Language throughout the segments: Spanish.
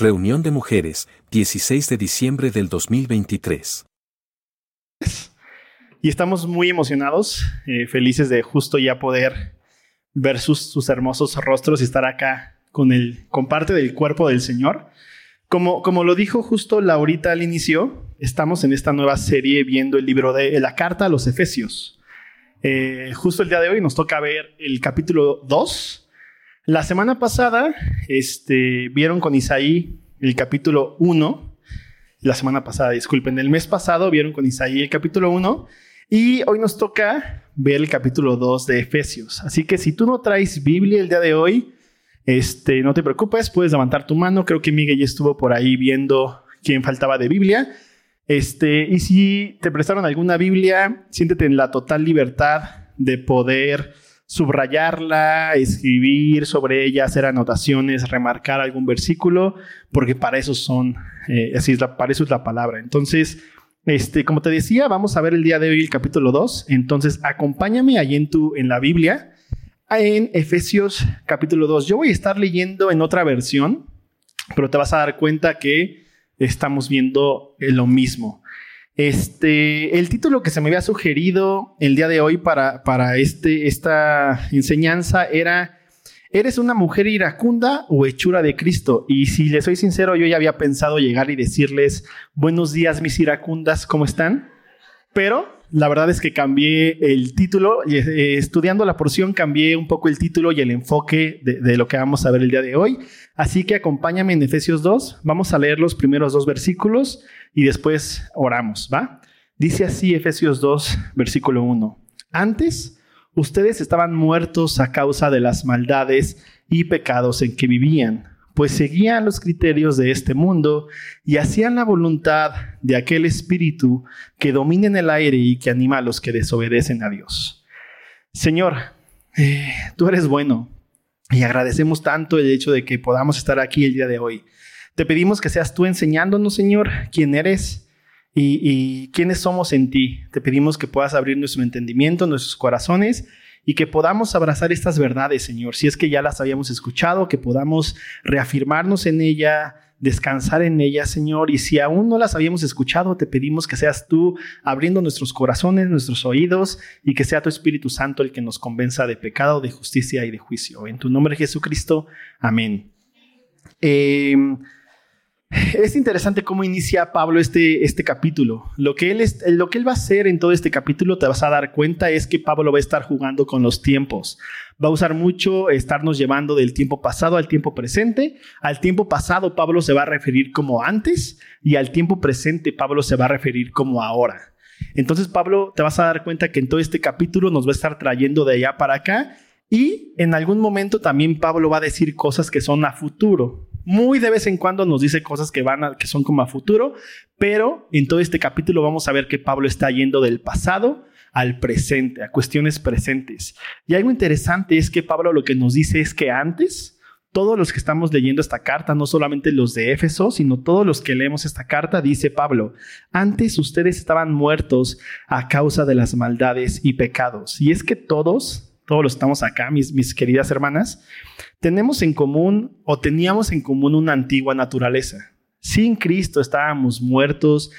Reunión de Mujeres, 16 de diciembre del 2023. Y estamos muy emocionados, eh, felices de justo ya poder ver sus, sus, hermosos rostros y estar acá con, el, con parte del cuerpo del Señor. Como, como lo dijo justo Laurita al inicio, estamos en esta nueva serie viendo el libro de la carta a los Efesios. Eh, justo el día de hoy nos toca ver el capítulo 2. La semana pasada este, vieron con Isaí el capítulo 1. La semana pasada, disculpen, el mes pasado vieron con Isaí el capítulo 1. Y hoy nos toca ver el capítulo 2 de Efesios. Así que si tú no traes Biblia el día de hoy, este, no te preocupes, puedes levantar tu mano. Creo que Miguel ya estuvo por ahí viendo quién faltaba de Biblia. Este, y si te prestaron alguna Biblia, siéntete en la total libertad de poder subrayarla, escribir sobre ella, hacer anotaciones, remarcar algún versículo, porque para eso son, eh, así es la, para eso es la palabra. Entonces, este, como te decía, vamos a ver el día de hoy el capítulo 2. Entonces, acompáñame ahí en tu, en la Biblia, en Efesios capítulo 2. Yo voy a estar leyendo en otra versión, pero te vas a dar cuenta que estamos viendo lo mismo. Este, el título que se me había sugerido el día de hoy para, para este, esta enseñanza era ¿Eres una mujer iracunda o hechura de Cristo? Y si les soy sincero, yo ya había pensado llegar y decirles, buenos días mis iracundas, ¿cómo están? Pero la verdad es que cambié el título, y, eh, estudiando la porción cambié un poco el título y el enfoque de, lo que vamos a ver el día de hoy. Así que acompáñame en Efesios 2, vamos a leer los primeros dos versículos y después oramos, ¿va? Dice así Efesios 2, versículo 1. Antes, ustedes estaban muertos a causa de las maldades y pecados en que vivían pues seguían los criterios de este mundo y hacían la voluntad de aquel espíritu que domina en el aire y que anima a los que desobedecen a Dios. Señor, eh, tú eres bueno y agradecemos tanto el hecho de que podamos estar aquí el día de hoy. Te pedimos que seas tú enseñándonos, Señor, quién eres y, y quiénes somos en ti. Te pedimos que puedas abrir nuestro entendimiento, nuestros corazones y que podamos abrazar estas verdades, Señor, si es que ya las habíamos escuchado, que podamos reafirmarnos en ella, descansar en ella, Señor, y si aún no las habíamos escuchado, te pedimos que seas tú abriendo nuestros corazones, nuestros oídos, y que sea tu Espíritu Santo el que nos convenza de pecado, de justicia y de juicio. En tu nombre, Jesucristo, amén. Eh, es interesante cómo inicia Pablo este, este capítulo. Lo que, él es, lo que él va a hacer en todo este capítulo, te vas a dar cuenta, es que Pablo va a estar jugando con los tiempos. Va a usar mucho estarnos llevando del tiempo pasado al tiempo presente. Al tiempo pasado Pablo se va a referir como antes y al tiempo presente Pablo se va a referir como ahora. Entonces Pablo te vas a dar cuenta que en todo este capítulo nos va a estar trayendo de allá para acá y en algún momento también Pablo va a decir cosas que son a futuro. Muy de vez en cuando nos dice cosas que van a, que son como a futuro, pero en todo este capítulo vamos a ver que Pablo está yendo del pasado al presente, a cuestiones presentes. Y algo interesante es que Pablo lo que nos dice es que antes todos los que estamos leyendo esta carta, no solamente los de Éfeso, sino todos los que leemos esta carta, dice Pablo, antes ustedes estaban muertos a causa de las maldades y pecados. Y es que todos, todos los estamos acá, mis, mis queridas hermanas, tenemos en común o teníamos en común una antigua naturaleza. Sin Cristo estábamos muertos,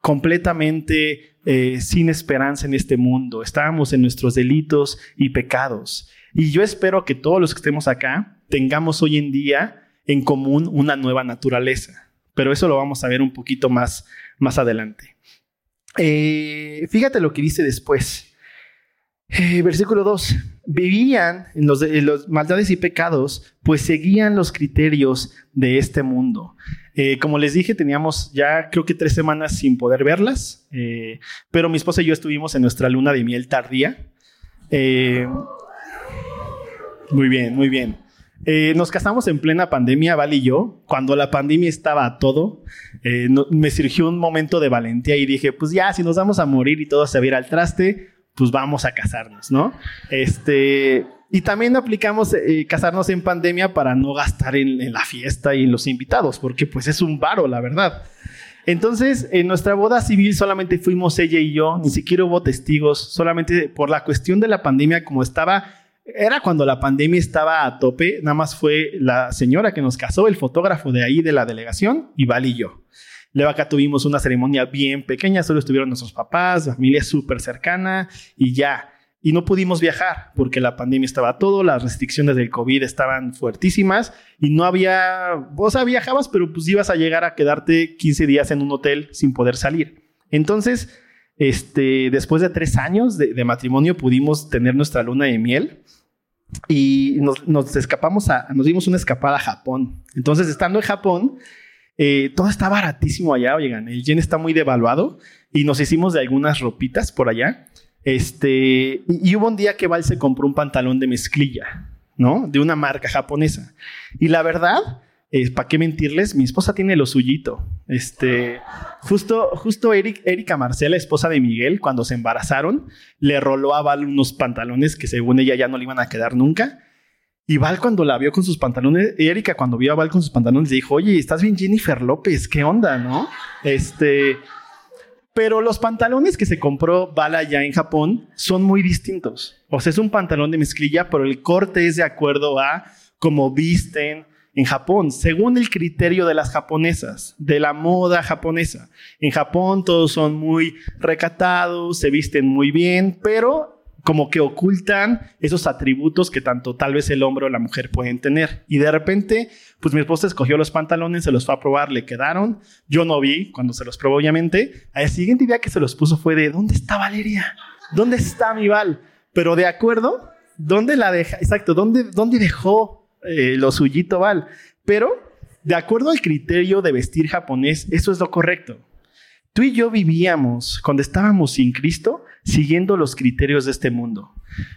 completamente eh, sin esperanza en este mundo. Estábamos en nuestros delitos y pecados. Y yo espero que todos los que estemos acá tengamos hoy en día en común una nueva naturaleza. Pero eso lo vamos a ver un poquito más, más adelante. Eh, fíjate lo que dice después. Eh, versículo 2. Vivían en los, maldades y pecados, pues seguían los criterios de este mundo. Eh, como les dije, teníamos ya creo que tres semanas sin poder verlas, eh, pero mi esposa y yo estuvimos en nuestra luna de miel tardía. muy bien, muy bien. nos casamos en plena pandemia, Val y yo, cuando la pandemia estaba todo. me surgió un momento de valentía y dije, pues ya, si nos vamos a morir y todo se va al traste, pues vamos a casarnos, ¿no? Este, y también aplicamos eh, casarnos en pandemia para no gastar en, la fiesta y en los invitados, porque pues es un varo, la verdad. Entonces, en nuestra boda civil solamente fuimos ella y yo, ni siquiera hubo testigos, solamente por la cuestión de la pandemia, como estaba era cuando la pandemia estaba a tope, nada más fue la señora que nos casó, el fotógrafo de ahí de la delegación, y Val y yo. Luego acá tuvimos una ceremonia bien pequeña, solo estuvieron nuestros papás, familia súper cercana y ya. Y no pudimos viajar porque la pandemia estaba todo, las restricciones del COVID estaban fuertísimas y no había, o sea, viajabas, pero pues ibas a llegar a quedarte 15 días en un hotel sin poder salir. Entonces, este, después de tres años de, matrimonio pudimos tener nuestra luna de miel y nos, escapamos a, nos dimos una escapada a Japón. Entonces, estando en Japón, eh, todo está baratísimo allá, oigan, el yen está muy devaluado y nos hicimos de algunas ropitas por allá. Este, y, hubo un día que Val se compró un pantalón de mezclilla, ¿no? De una marca japonesa. Y la verdad, ¿para qué mentirles? Mi esposa tiene lo suyito. Este, justo, justo Erika Marcela, esposa de Miguel, cuando se embarazaron, le roló a Val unos pantalones que según ella ya no le iban a quedar nunca. Y Val cuando la vio con sus pantalones, Erika cuando vio a Val con sus pantalones dijo, oye, estás bien Jennifer López, ¿qué onda, no? Este, pero los pantalones que se compró Val allá en Japón son muy distintos. O sea, es un pantalón de mezclilla, pero el corte es de acuerdo a cómo visten, en Japón, según el criterio de las japonesas, de la moda japonesa. En Japón todos son muy recatados, se visten muy bien, pero como que ocultan esos atributos que tanto tal vez el hombre o la mujer pueden tener. Y de repente, pues mi esposa escogió los pantalones, se los fue a probar, le quedaron. Yo no vi cuando se los probó, obviamente. Al siguiente día que se los puso fue de, ¿dónde está Valeria? ¿Dónde está mi Val? Pero de acuerdo, ¿dónde la deja? Exacto, ¿dónde, dónde dejó eh, lo suyito Val. Pero, de acuerdo al criterio de vestir japonés, eso es lo correcto. Tú y yo vivíamos, cuando estábamos sin Cristo, siguiendo los criterios de este mundo.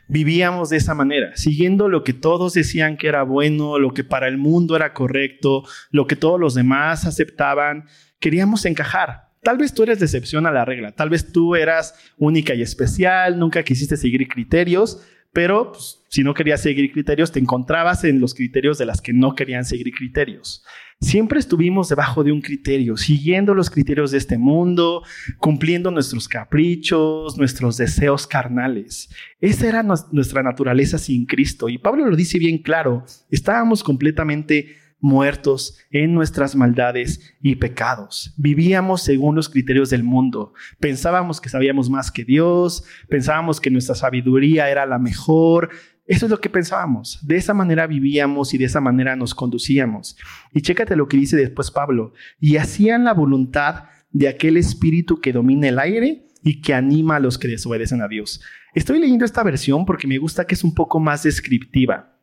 Vivíamos de esa manera, siguiendo lo que todos decían que era bueno, lo que para el mundo era correcto, lo que todos los demás aceptaban. Queríamos encajar. Tal vez tú eres decepción a la regla, tal vez tú eras única y especial, nunca quisiste seguir criterios, pero pues, si no querías seguir criterios, te encontrabas en los criterios de las que no querían seguir criterios. Siempre estuvimos debajo de un criterio, siguiendo los criterios de este mundo, cumpliendo nuestros caprichos, nuestros deseos carnales. Esa era nuestra naturaleza sin Cristo. Y Pablo lo dice bien claro, estábamos completamente muertos en nuestras maldades y pecados. Vivíamos según los criterios del mundo. Pensábamos que sabíamos más que Dios, pensábamos que nuestra sabiduría era la mejor. Eso es lo que pensábamos. De esa manera vivíamos y de esa manera nos conducíamos. Y chécate lo que dice después Pablo. Y hacían la voluntad de aquel espíritu que domina el aire y que anima a los que desobedecen a Dios. Estoy leyendo esta versión porque me gusta que es un poco más descriptiva.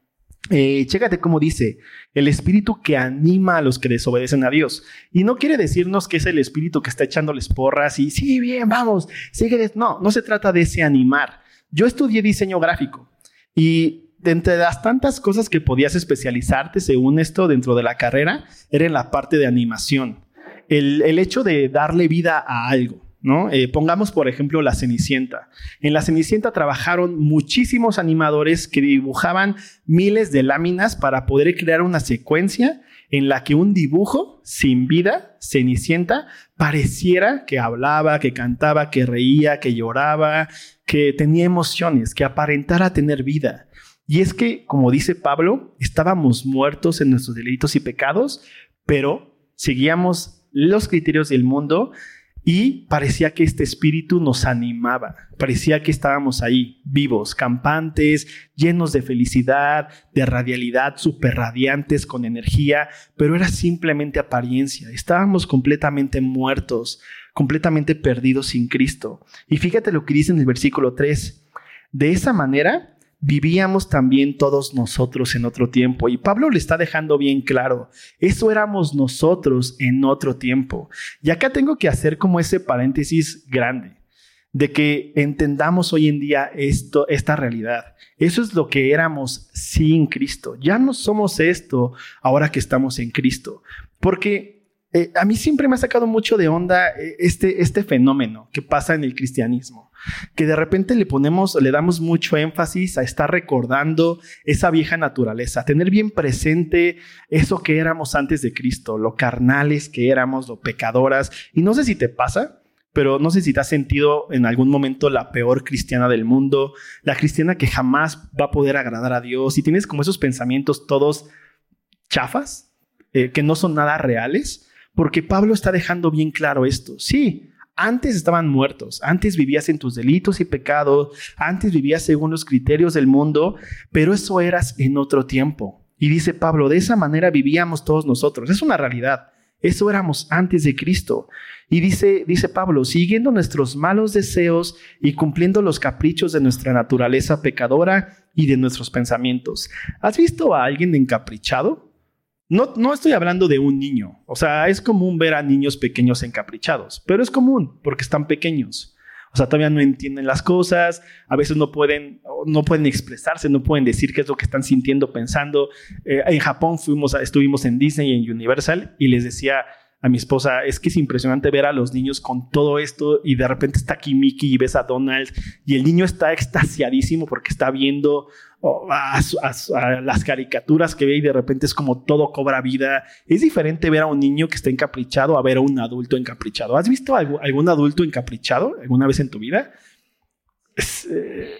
Eh, chécate cómo dice, el espíritu que anima a los que desobedecen a Dios. Y no quiere decirnos que es el espíritu que está echándoles porras y sí, bien, vamos, sigue. No, no se trata de ese animar. Yo estudié diseño gráfico y entre las tantas cosas que podías especializarte según esto dentro de la carrera, era en la parte de animación. el hecho de darle vida a algo. Eh, pongamos, por ejemplo, la Cenicienta. En la Cenicienta trabajaron muchísimos animadores que dibujaban miles de láminas para poder crear una secuencia en la que un dibujo sin vida, Cenicienta, pareciera que hablaba, que cantaba, que reía, que lloraba, que tenía emociones, que aparentara tener vida. Y es que, como dice Pablo, estábamos muertos en nuestros delitos y pecados, pero seguíamos los criterios del mundo y parecía que este espíritu nos animaba, parecía que estábamos ahí, vivos, campantes, llenos de felicidad, de radialidad, súper radiantes, con energía, pero era simplemente apariencia, estábamos completamente muertos, completamente perdidos sin Cristo. Y fíjate lo que dice en el versículo 3, de esa manera vivíamos también todos nosotros en otro tiempo. Y Pablo le está dejando bien claro, eso éramos nosotros en otro tiempo. Y acá tengo que hacer como ese paréntesis grande de que entendamos hoy en día esto, esta realidad. Eso es lo que éramos sin Cristo. Ya no somos esto ahora que estamos en Cristo. Porque eh, a mí siempre me ha sacado mucho de onda eh, este, este fenómeno que pasa en el cristianismo, que de repente le ponemos, le damos mucho énfasis a estar recordando esa vieja naturaleza, tener bien presente eso que éramos antes de Cristo, lo carnales que éramos, lo pecadoras. Y no sé si te pasa, pero no sé si te has sentido en algún momento la peor cristiana del mundo, la cristiana que jamás va a poder agradar a Dios y tienes como esos pensamientos todos chafas, eh, que no son nada reales, porque Pablo está dejando bien claro esto. Sí, antes estaban muertos, antes vivías en tus delitos y pecados, antes vivías según los criterios del mundo, pero eso eras en otro tiempo. Y dice Pablo, de esa manera vivíamos todos nosotros. Es una realidad. Eso éramos antes de Cristo. Y dice, dice Pablo, siguiendo nuestros malos deseos y cumpliendo los caprichos de nuestra naturaleza pecadora y de nuestros pensamientos. ¿Has visto a alguien encaprichado? No, no estoy hablando de un niño. O sea, es común ver a niños pequeños encaprichados, pero es común porque están pequeños. O sea, todavía no entienden las cosas, a veces no pueden, no pueden expresarse, no pueden decir qué es lo que están sintiendo, pensando. Eh, en Japón fuimos, estuvimos en Disney y en Universal y les decía a mi esposa, es que es impresionante ver a los niños con todo esto y de repente está aquí Mickey y ves a Donald y el niño está extasiadísimo porque está viendo a, las caricaturas que ve y de repente es como todo cobra vida. Es diferente ver a un niño que está encaprichado a ver a un adulto encaprichado. ¿Has visto algún, adulto encaprichado alguna vez en tu vida? Eh,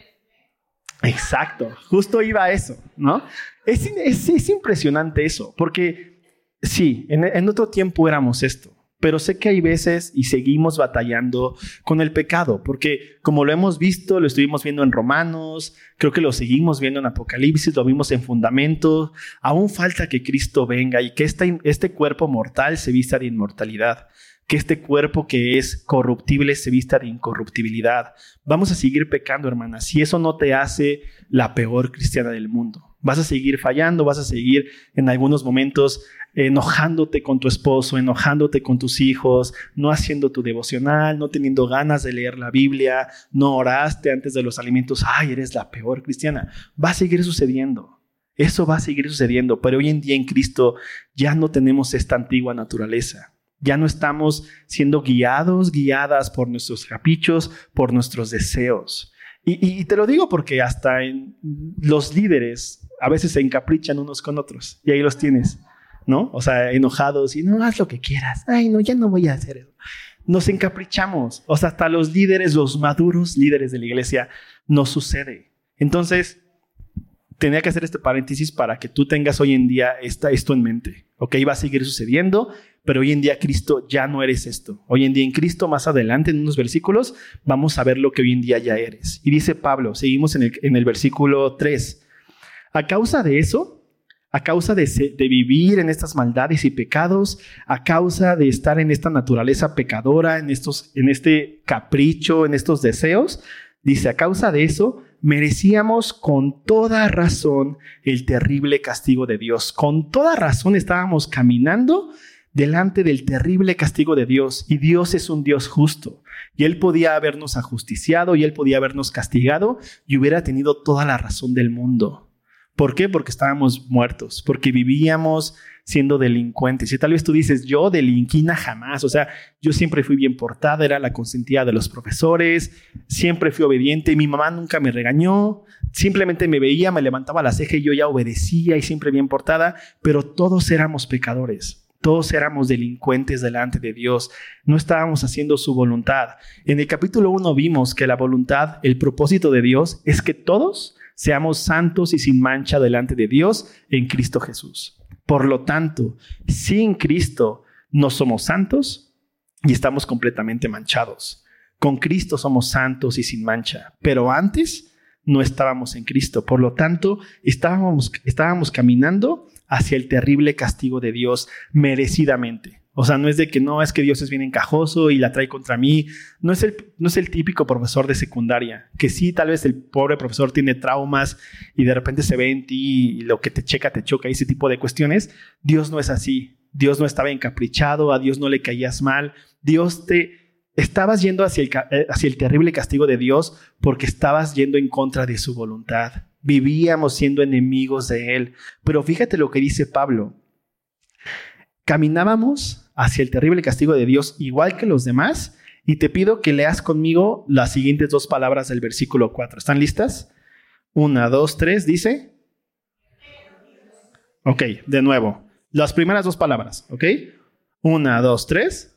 exacto, justo iba a eso, ¿no? Es, es, impresionante eso, porque sí, en otro tiempo éramos esto pero sé que hay veces y seguimos batallando con el pecado, porque como lo hemos visto, lo estuvimos viendo en Romanos, creo que lo seguimos viendo en Apocalipsis, lo vimos en Fundamento, aún falta que Cristo venga y que este, este cuerpo mortal se vista de inmortalidad que este cuerpo que es corruptible se vista de incorruptibilidad. Vamos a seguir pecando, hermanas, si eso no te hace la peor cristiana del mundo. Vas a seguir fallando, vas a seguir en algunos momentos enojándote con tu esposo, enojándote con tus hijos, no haciendo tu devocional, no teniendo ganas de leer la Biblia, no oraste antes de los alimentos, ay, eres la peor cristiana. Va a seguir sucediendo. Eso va a seguir sucediendo, pero hoy en día en Cristo ya no tenemos esta antigua naturaleza. Ya no estamos siendo guiados, guiadas por nuestros caprichos, por nuestros deseos. Y, te lo digo porque hasta en los líderes a veces se encaprichan unos con otros y ahí los tienes. ¿no? O sea, enojados y no, haz lo que quieras. Ay, no, ya no voy a hacer eso. Nos encaprichamos. O sea, hasta los líderes, los maduros líderes de la iglesia, no sucede. Entonces, tenía que hacer este paréntesis para que tú tengas hoy en día esta, esto en mente. Ok, va a seguir sucediendo, pero hoy en día Cristo ya no eres esto. Hoy en día en Cristo, más adelante en unos versículos, vamos a ver lo que hoy en día ya eres. Y dice Pablo, seguimos en el, en el versículo 3. A causa de eso, a causa de, vivir en estas maldades y pecados, a causa de estar en esta naturaleza pecadora, en, estos, en este capricho, en estos deseos, dice, a causa de eso, merecíamos con toda razón el terrible castigo de Dios. Con toda razón estábamos caminando delante del terrible castigo de Dios y Dios es un Dios justo. Y Él podía habernos ajusticiado y Él podía habernos castigado y hubiera tenido toda la razón del mundo. ¿Por qué? Porque estábamos muertos, porque vivíamos siendo delincuentes. Y tal vez tú dices, yo delinquina jamás, o sea, yo siempre fui bien portada, era la consentida de los profesores, siempre fui obediente, mi mamá nunca me regañó, simplemente me veía, me levantaba la ceja y yo ya obedecía y siempre bien portada, pero todos éramos pecadores. Todos éramos delincuentes delante de Dios, no estábamos haciendo su voluntad. En el capítulo 1 vimos que la voluntad, el propósito de Dios es que todos seamos santos y sin mancha delante de Dios en Cristo Jesús. Por lo tanto, sin Cristo no somos santos y estamos completamente manchados. Con Cristo somos santos y sin mancha, pero antes no estábamos en Cristo. Por lo tanto, estábamos, estábamos caminando hacia el terrible castigo de Dios merecidamente. O sea, no es de que no, es que Dios es bien encajoso y la trae contra mí. No es, el, no es el típico profesor de secundaria, que sí, tal vez el pobre profesor tiene traumas y de repente se ve en ti y lo que te checa, te choca, ese tipo de cuestiones. Dios no es así. Dios no estaba encaprichado, a Dios no le caías mal. Dios te... Estabas yendo hacia el, eh, hacia el terrible castigo de Dios porque estabas yendo en contra de su voluntad. Vivíamos siendo enemigos de Él. Pero fíjate lo que dice Pablo. Caminábamos hacia el terrible castigo de Dios igual que los demás. Y te pido que leas conmigo las siguientes dos palabras del versículo 4. ¿Están listas? Una, dos, tres, dice. Ok, de nuevo. Las primeras dos palabras, ¿ok? Una, dos, tres.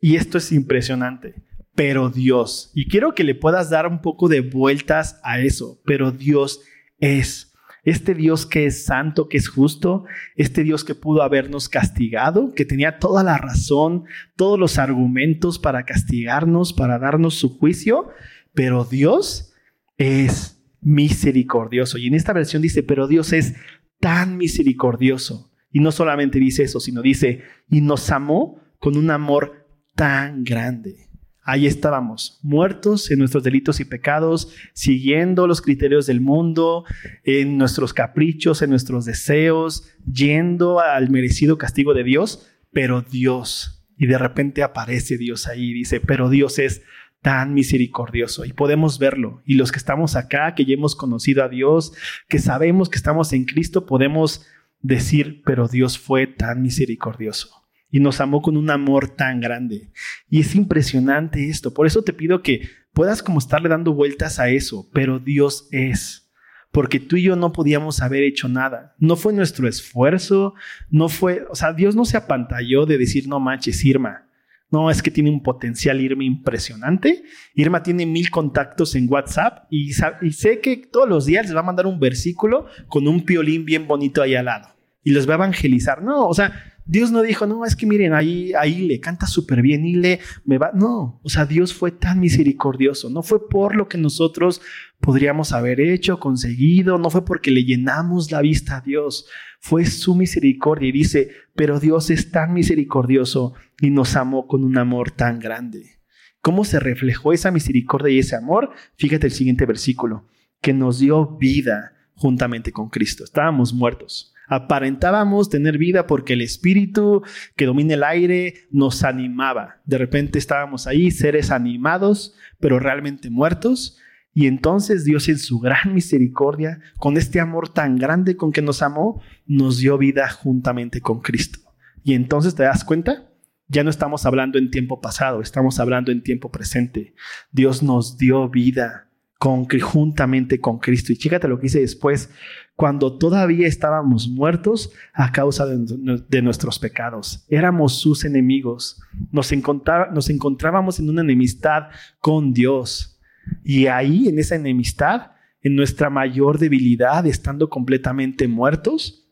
Y esto es impresionante. Pero Dios, y quiero que le puedas dar un poco de vueltas a eso, pero Dios es. Este Dios que es santo, que es justo, este Dios que pudo habernos castigado, que tenía toda la razón, todos los argumentos para castigarnos, para darnos su juicio, pero Dios es misericordioso. Y en esta versión dice, pero Dios es tan misericordioso. Y no solamente dice eso, sino dice, y nos amó con un amor tan grande. Ahí estábamos, muertos en nuestros delitos y pecados, siguiendo los criterios del mundo, en nuestros caprichos, en nuestros deseos, yendo al merecido castigo de Dios, pero Dios, y de repente aparece Dios ahí y dice, pero Dios es tan misericordioso y podemos verlo. Y los que estamos acá, que ya hemos conocido a Dios, que sabemos que estamos en Cristo, podemos decir, pero Dios fue tan misericordioso y nos amó con un amor tan grande. Y es impresionante esto. Por eso te pido que puedas como estarle dando vueltas a eso, pero Dios es. Porque tú y yo no podíamos haber hecho nada. No fue nuestro esfuerzo, no fue, o sea, Dios no se apantalló de decir, no manches, Irma. No, es que tiene un potencial Irma impresionante. Irma tiene mil contactos en WhatsApp y, sé que todos los días les va a mandar un versículo con un piolín bien bonito ahí al lado y les va a evangelizar. No, o sea, Dios no dijo, no, es que miren, ahí, ahí le canta súper bien y le me va. No, o sea, Dios fue tan misericordioso. No fue por lo que nosotros podríamos haber hecho, conseguido, no fue porque le llenamos la vista a Dios. Fue su misericordia. Y dice, pero Dios es tan misericordioso y nos amó con un amor tan grande. ¿Cómo se reflejó esa misericordia y ese amor? Fíjate el siguiente versículo, que nos dio vida juntamente con Cristo. Estábamos muertos Aparentábamos tener vida porque el espíritu que domina el aire nos animaba. De repente estábamos ahí, seres animados, pero realmente muertos. Y entonces Dios en su gran misericordia, con este amor tan grande con que nos amó, nos dio vida juntamente con Cristo. Y entonces te das cuenta, ya no estamos hablando en tiempo pasado, estamos hablando en tiempo presente. Dios nos dio vida con, juntamente con Cristo. Y fíjate lo que dice después, cuando todavía estábamos muertos a causa de, nuestros pecados. Éramos sus enemigos. Nos, encontrábamos en una enemistad con Dios. Y ahí, en esa enemistad, en nuestra mayor debilidad, estando completamente muertos,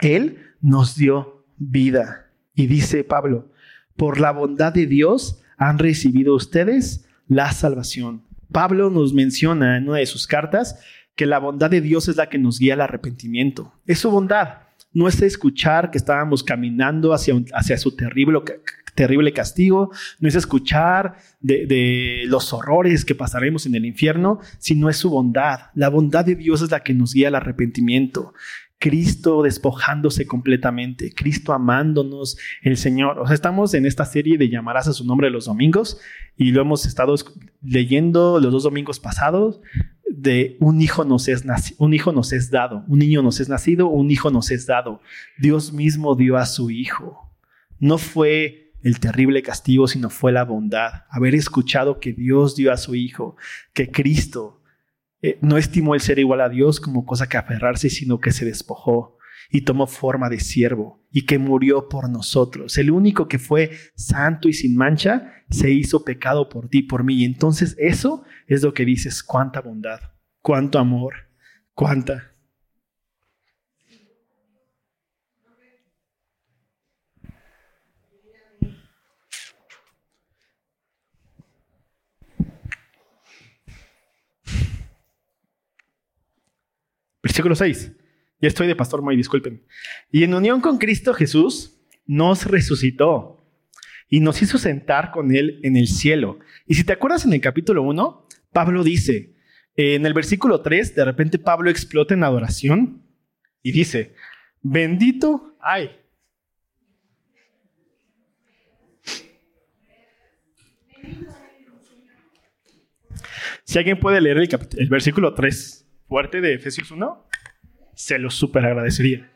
Él nos dio vida. Y dice Pablo, por la bondad de Dios han recibido ustedes la salvación Pablo nos menciona en una de sus cartas que la bondad de Dios es la que nos guía al arrepentimiento. Es su bondad. No es escuchar que estábamos caminando hacia, hacia su terrible, terrible castigo, no es escuchar de, de, los horrores que pasaremos en el infierno, sino es su bondad. La bondad de Dios es la que nos guía al arrepentimiento. Cristo despojándose completamente, Cristo amándonos, el Señor. O sea, estamos en esta serie de llamarás a su nombre los domingos y lo hemos estado leyendo los dos domingos pasados de un hijo nos es un hijo es dado, un niño nos es nacido, un hijo nos es dado. Dios mismo dio a su hijo. No fue el terrible castigo, sino fue la bondad. Haber escuchado que Dios dio a su hijo, que Cristo eh, no estimó el ser igual a Dios como cosa que aferrarse, sino que se despojó y tomó forma de siervo y que murió por nosotros. El único que fue santo y sin mancha se hizo pecado por ti, por mí. Y entonces eso es lo que dices, cuánta bondad, cuánto amor, cuánta Versículo 6. Ya estoy de pastor muy disculpen. Y en unión con Cristo Jesús nos resucitó y nos hizo sentar con Él en el cielo. Y si te acuerdas en el capítulo 1, Pablo dice, en el versículo 3, de repente Pablo explota en adoración y dice, bendito, ay. Si alguien puede leer el, el versículo 3 fuerte de Efesios 1, se lo súper agradecería.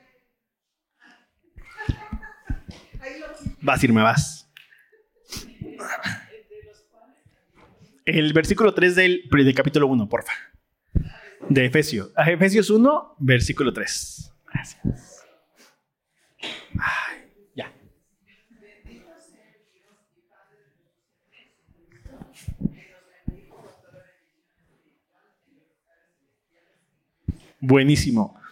Vas irme, vas. El versículo 3 del, del capítulo 1, porfa. De Efesios. A Efesios 1, versículo 3. Gracias. Ay, ya. Buenísimo.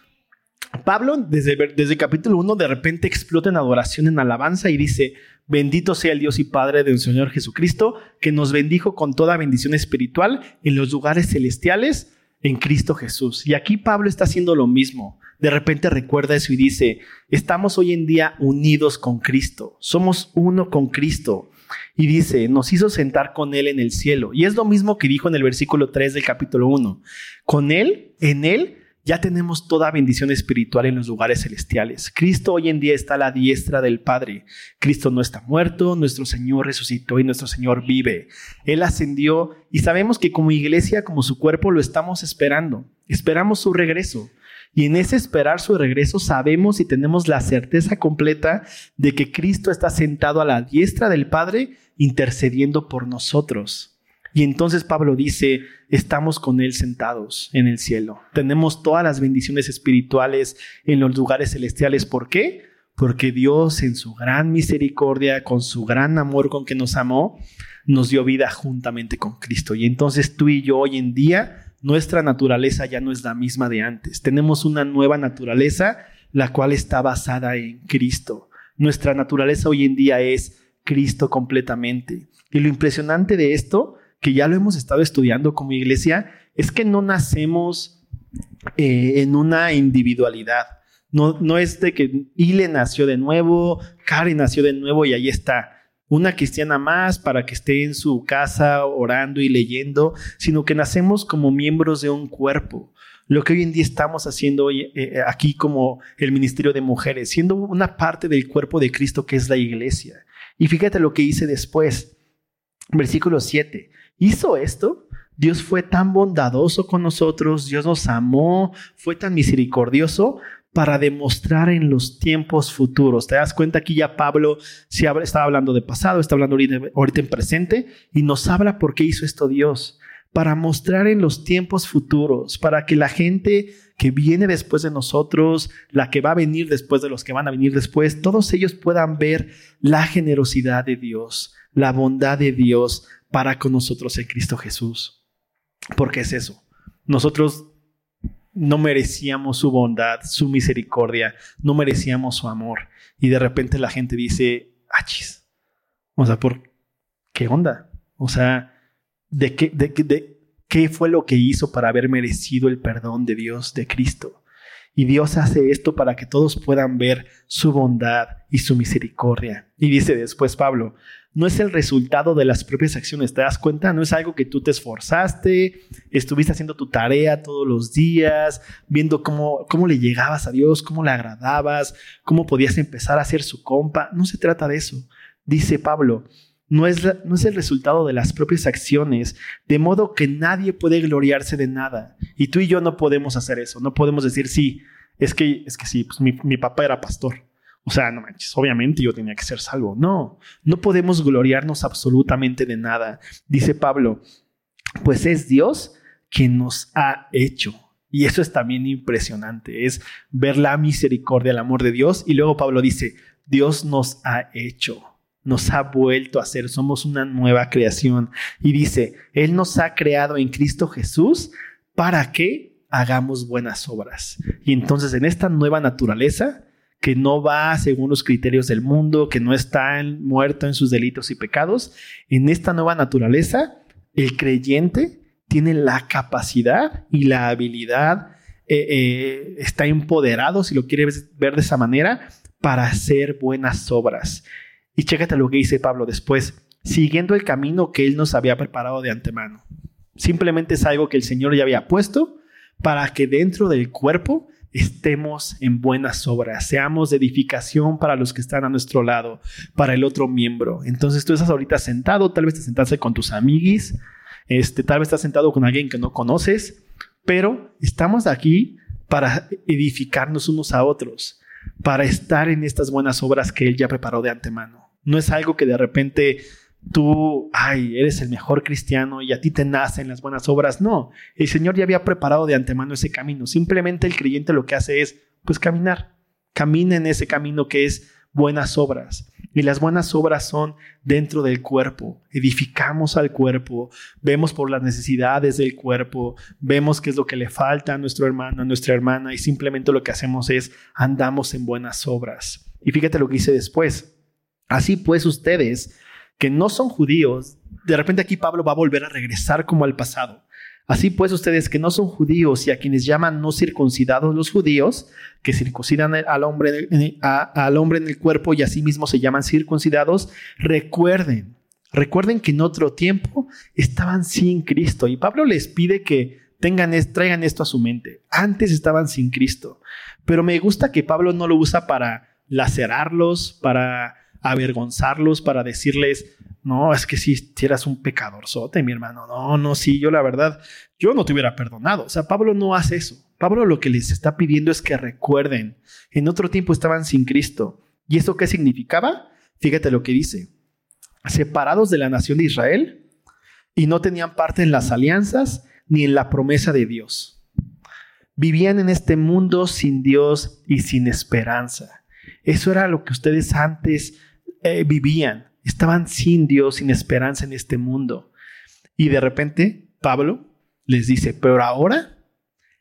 Pablo, desde, desde el capítulo 1, de repente explota en adoración, en alabanza y dice, bendito sea el Dios y Padre del Señor Jesucristo, que nos bendijo con toda bendición espiritual en los lugares celestiales en Cristo Jesús. Y aquí Pablo está haciendo lo mismo. De repente recuerda eso y dice, estamos hoy en día unidos con Cristo, somos uno con Cristo. Y dice, nos hizo sentar con Él en el cielo. Y es lo mismo que dijo en el versículo 3 del capítulo 1. Con Él, en Él, ya tenemos toda bendición espiritual en los lugares celestiales. Cristo hoy en día está a la diestra del Padre. Cristo no está muerto, nuestro Señor resucitó y nuestro Señor vive. Él ascendió y sabemos que como iglesia, como su cuerpo, lo estamos esperando. Esperamos su regreso. Y en ese esperar su regreso sabemos y tenemos la certeza completa de que Cristo está sentado a la diestra del Padre intercediendo por nosotros. Y entonces Pablo dice, estamos con Él sentados en el cielo. Tenemos todas las bendiciones espirituales en los lugares celestiales. ¿Por qué? Porque Dios en su gran misericordia, con su gran amor con que nos amó, nos dio vida juntamente con Cristo. Y entonces tú y yo hoy en día, nuestra naturaleza ya no es la misma de antes. Tenemos una nueva naturaleza, la cual está basada en Cristo. Nuestra naturaleza hoy en día es Cristo completamente. Y lo impresionante de esto que ya lo hemos estado estudiando como iglesia, es que no nacemos eh, en una individualidad. No, no es de que Ile nació de nuevo, Karen nació de nuevo y ahí está. Una cristiana más para que esté en su casa orando y leyendo, sino que nacemos como miembros de un cuerpo. Lo que hoy en día estamos haciendo hoy, eh, aquí como el Ministerio de Mujeres, siendo una parte del cuerpo de Cristo que es la iglesia. Y fíjate lo que hice después. Versículo 7 hizo esto, Dios fue tan bondadoso con nosotros, Dios nos amó, fue tan misericordioso para demostrar en los tiempos futuros. Te das cuenta aquí ya Pablo si estaba hablando de pasado, está hablando ahorita, en presente y nos habla por qué hizo esto Dios. Para mostrar en los tiempos futuros, para que la gente que viene después de nosotros, la que va a venir después de los que van a venir después, todos ellos puedan ver la generosidad de Dios, la bondad de Dios, para con nosotros en Cristo Jesús. Porque es eso. Nosotros no merecíamos su bondad, su misericordia, no merecíamos su amor. Y de repente la gente dice, achis. O sea, ¿por qué onda? O sea, ¿de qué, de, de, qué fue lo que hizo para haber merecido el perdón de Dios, de Cristo? Y Dios hace esto para que todos puedan ver su bondad y su misericordia. Y dice después Pablo, no es el resultado de las propias acciones, ¿te das cuenta? No es algo que tú te esforzaste, estuviste haciendo tu tarea todos los días, viendo cómo, cómo le llegabas a Dios, cómo le agradabas, cómo podías empezar a ser su compa. No se trata de eso. Dice Pablo, no es, no es el resultado de las propias acciones, de modo que nadie puede gloriarse de nada. Y tú y yo no podemos hacer eso, no podemos decir, sí, es que, es que sí, pues mi, mi papá era pastor o sea, no manches, obviamente yo tenía que ser salvo. No, no podemos gloriarnos absolutamente de nada. Dice Pablo, pues es Dios quien nos ha hecho. Y eso es también impresionante, es ver la misericordia, el amor de Dios. Y luego Pablo dice, Dios nos ha hecho, nos ha vuelto a ser, somos una nueva creación. Y dice, Él nos ha creado en Cristo Jesús para que hagamos buenas obras. Y entonces en esta nueva naturaleza, que no va según los criterios del mundo, que no está muerto en sus delitos y pecados. En esta nueva naturaleza, el creyente tiene la capacidad y la habilidad, eh, eh, está empoderado, si lo quieres ver de esa manera, para hacer buenas obras. Y chécate lo que dice Pablo después, siguiendo el camino que él nos había preparado de antemano. Simplemente es algo que el Señor ya había puesto para que dentro del cuerpo estemos en buenas obras, seamos de edificación para los que están a nuestro lado, para el otro miembro. Entonces tú estás ahorita sentado, tal vez te sentaste con tus amiguis, este, tal vez estás sentado con alguien que no conoces, pero estamos aquí para edificarnos unos a otros, para estar en estas buenas obras que Él ya preparó de antemano. No es algo que de repente tú, ay, eres el mejor cristiano y a ti te nacen las buenas obras. No, el Señor ya había preparado de antemano ese camino. Simplemente el creyente lo que hace es, pues, caminar. Camina en ese camino que es buenas obras. Y las buenas obras son dentro del cuerpo. Edificamos al cuerpo, vemos por las necesidades del cuerpo, vemos qué es lo que le falta a nuestro hermano, a nuestra hermana, y simplemente lo que hacemos es andamos en buenas obras. Y fíjate lo que dice después. Así pues ustedes, que no son judíos, de repente aquí Pablo va a volver a regresar como al pasado. Así pues, ustedes que no son judíos y a quienes llaman no circuncidados los judíos, que circuncidan al hombre, al hombre en el cuerpo y asimismo se llaman circuncidados, recuerden, recuerden que en otro tiempo estaban sin Cristo. Y Pablo les pide que tengan, traigan esto a su mente. Antes estaban sin Cristo. Pero me gusta que Pablo no lo usa para lacerarlos, para avergonzarlos, para decirles, no, es que si, eras un pecadorzote, mi hermano. No, no, sí, yo la verdad, yo no te hubiera perdonado. O sea, Pablo no hace eso. Pablo lo que les está pidiendo es que recuerden, en otro tiempo estaban sin Cristo. ¿Y eso qué significaba? Fíjate lo que dice. Separados de la nación de Israel y no tenían parte en las alianzas ni en la promesa de Dios. Vivían en este mundo sin Dios y sin esperanza. Eso era lo que ustedes antes eh, vivían. Estaban sin Dios, sin esperanza en este mundo. Y de repente Pablo les dice, pero ahora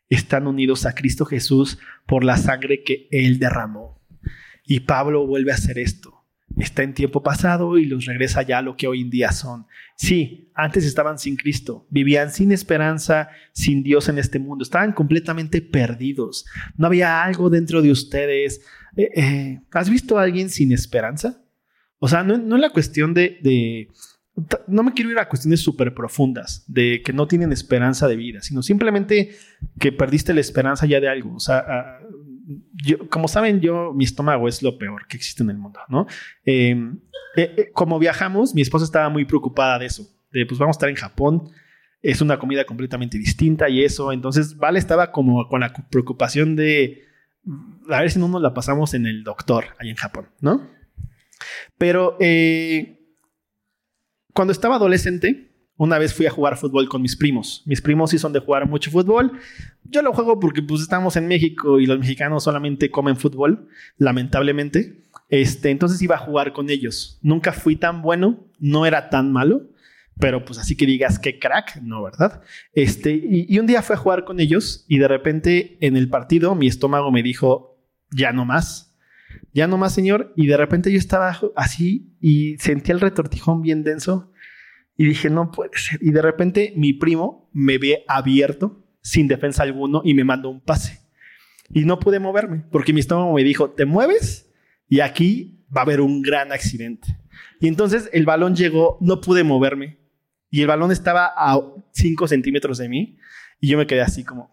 están unidos a Cristo Jesús por la sangre que Él derramó. Y Pablo vuelve a hacer esto. Está en tiempo pasado y los regresa ya a lo que hoy en día son. Sí, antes estaban sin Cristo, vivían sin esperanza, sin Dios en este mundo, estaban completamente perdidos. No había algo dentro de ustedes. Eh, eh, ¿Has visto a alguien sin esperanza? O sea, no, es la cuestión de, No me quiero ir a cuestiones súper profundas, de que no tienen esperanza de vida, sino simplemente que perdiste la esperanza ya de algo. O sea, ah, yo, como saben, yo, mi estómago es lo peor que existe en el mundo, ¿no? Em, eh, eh, como viajamos, mi esposa estaba muy preocupada de eso, de pues vamos a estar en Japón, es una comida completamente distinta y eso. Entonces, Vale estaba como con la preocupación de a ver si no nos la pasamos en el doctor ahí en Japón, ¿no? Pero eh, cuando estaba adolescente, una vez fui a jugar fútbol con mis primos. Mis primos sí son de jugar mucho fútbol. Yo lo juego porque pues estamos en México y los mexicanos solamente comen fútbol, lamentablemente. Este, entonces iba a jugar con ellos. Nunca fui tan bueno, no era tan malo, pero pues así que digas que crack, no, ¿verdad? Este, y, y un día fui a jugar con ellos y de repente en el partido mi estómago me dijo, ya no más, ya no más, señor. Y de repente yo estaba así y sentía el retortijón bien denso y dije, no puede ser. Y de repente mi primo me ve abierto, sin defensa alguno, y me mandó un pase. Y no pude moverme porque mi estómago me dijo, te mueves y aquí va a haber un gran accidente. Y entonces el balón llegó, no pude moverme. Y el balón estaba a 5 centímetros de mí. Y yo me quedé así como...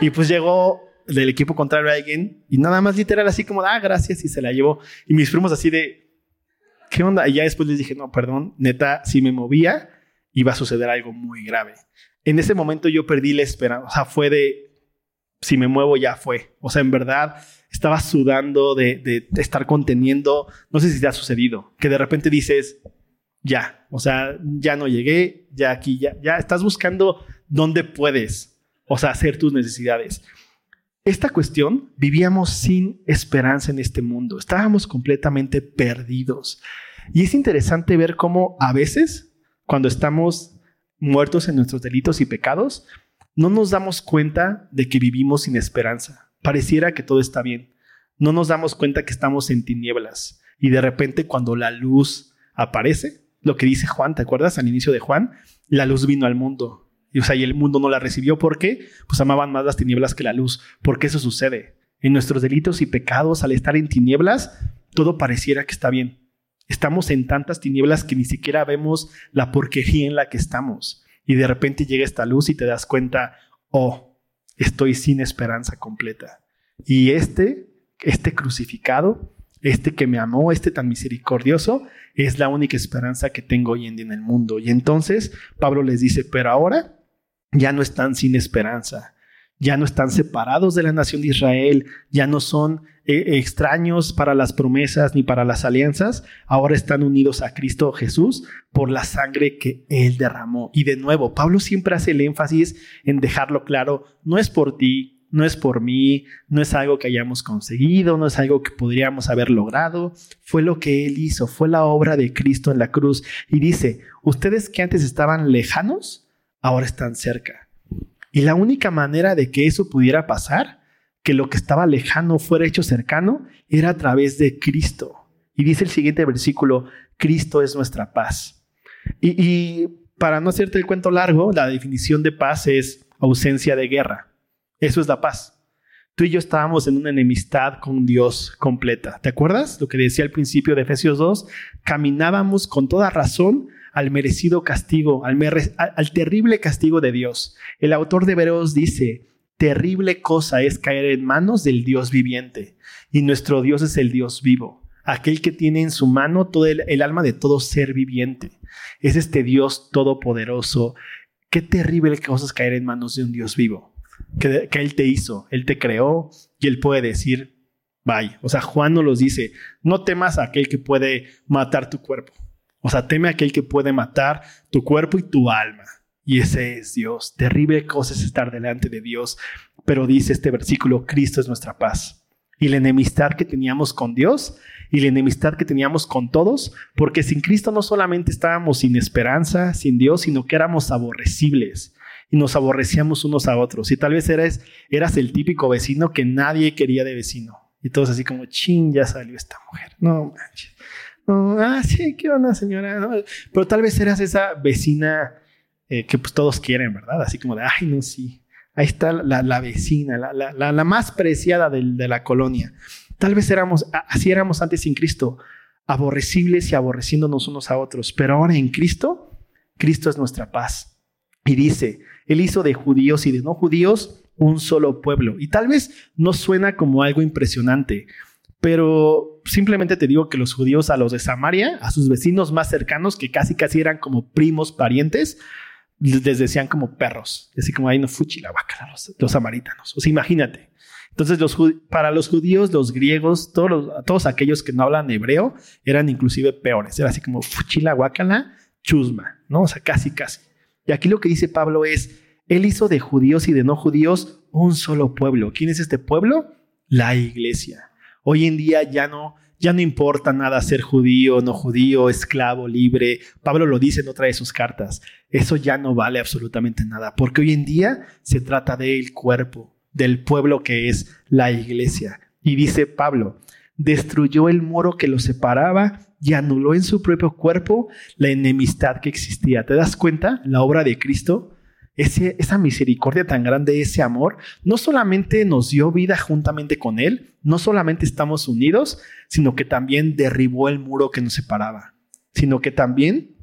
Y pues llegó del equipo contrario a alguien y nada más literal así como, ah, gracias y se la llevó. Y mis primos así de, ¿qué onda? Y ya después les dije, no, perdón, neta, si me movía iba a suceder algo muy grave. En ese momento yo perdí la esperanza, o sea, fue de, si me muevo ya fue. O sea, en verdad estaba sudando de, de, de estar conteniendo, no sé si te ha sucedido, que de repente dices, ya, o sea, ya no llegué, ya aquí, ya, ya estás buscando dónde puedes, o sea, hacer tus necesidades esta cuestión, vivíamos sin esperanza en este mundo, estábamos completamente perdidos. Y es interesante ver cómo a veces, cuando estamos muertos en nuestros delitos y pecados, no nos damos cuenta de que vivimos sin esperanza. Pareciera que todo está bien. No nos damos cuenta que estamos en tinieblas. Y de repente cuando la luz aparece, lo que dice Juan, ¿te acuerdas al inicio de Juan? La luz vino al mundo y, o sea, y el mundo no la recibió. ¿Por qué? Pues amaban más las tinieblas que la luz. ¿Por qué eso sucede? En nuestros delitos y pecados, al estar en tinieblas, todo pareciera que está bien. Estamos en tantas tinieblas que ni siquiera vemos la porquería en la que estamos. Y de repente llega esta luz y te das cuenta, oh, estoy sin esperanza completa. Y este, este crucificado, este que me amó, este tan misericordioso, es la única esperanza que tengo hoy en día en el mundo. Y entonces Pablo les dice, pero ahora ya no están sin esperanza, ya no están separados de la nación de Israel, ya no son eh, extraños para las promesas ni para las alianzas, ahora están unidos a Cristo Jesús por la sangre que Él derramó. Y de nuevo, Pablo siempre hace el énfasis en dejarlo claro, no es por ti, no es por mí, no es algo que hayamos conseguido, no es algo que podríamos haber logrado, fue lo que Él hizo, fue la obra de Cristo en la cruz. Y dice, ustedes que antes estaban lejanos, ahora están cerca. Y la única manera de que eso pudiera pasar, que lo que estaba lejano fuera hecho cercano, era a través de Cristo. Y dice el siguiente versículo, Cristo es nuestra paz. Y, para no hacerte el cuento largo, la definición de paz es ausencia de guerra. Eso es la paz. Tú y yo estábamos en una enemistad con Dios completa. ¿Te acuerdas lo que decía al principio de Efesios 2? Caminábamos con toda razón al merecido castigo, al, al, terrible castigo de Dios. El autor de Hebreos dice, terrible cosa es caer en manos del Dios viviente, y nuestro Dios es el Dios vivo, aquel que tiene en su mano todo el, alma de todo ser viviente. Es este Dios todopoderoso. Qué terrible cosa es caer en manos de un Dios vivo que, Él te hizo, Él te creó y Él puede decir, bye. O sea, Juan nos los dice, no temas a aquel que puede matar tu cuerpo. O sea, teme aquel que puede matar tu cuerpo y tu alma. Y ese es Dios. Terrible cosa es estar delante de Dios. Pero dice este versículo, Cristo es nuestra paz. Y la enemistad que teníamos con Dios y la enemistad que teníamos con todos, porque sin Cristo no solamente estábamos sin esperanza, sin Dios, sino que éramos aborrecibles y nos aborrecíamos unos a otros. Y tal vez eras, eras el típico vecino que nadie quería de vecino. Y todos así como, chin, ya salió esta mujer. No manches. Ah, sí, qué onda, señora. Pero tal vez eras esa vecina eh, que pues todos quieren, ¿verdad? Así como de, ay, no, sí. Ahí está la, la vecina, la, la, la, más preciada de, de la colonia. Tal vez éramos, así éramos antes sin Cristo, aborrecibles y aborreciéndonos unos a otros. Pero ahora en Cristo, Cristo es nuestra paz. Y dice, Él hizo de judíos y de no judíos un solo pueblo. Y tal vez no suena como algo impresionante, pero simplemente te digo que los judíos a los de Samaria, a sus vecinos más cercanos, que casi casi eran como primos parientes, les decían como perros, así como ahí no fuchi la los samaritanos. O sea, imagínate. Entonces, los, para los judíos, los griegos, todos, todos aquellos que no hablan hebreo, eran inclusive peores. Era así como fuchila, guacala, chusma, ¿no? O sea, casi, casi. Y aquí lo que dice Pablo es, Él hizo de judíos y de no judíos un solo pueblo. ¿Quién es este pueblo? La iglesia. Hoy en día ya no, ya no importa nada ser judío, no judío, esclavo, libre. Pablo lo dice en otra de sus cartas. Eso ya no vale absolutamente nada, porque hoy en día se trata del cuerpo, del pueblo que es la iglesia. Y dice Pablo, destruyó el muro que los separaba y anuló en su propio cuerpo la enemistad que existía. ¿Te das cuenta? La obra de Cristo, esa misericordia tan grande, ese amor, no solamente nos dio vida juntamente con Él, no solamente estamos unidos, sino que también derribó el muro que nos separaba, sino que también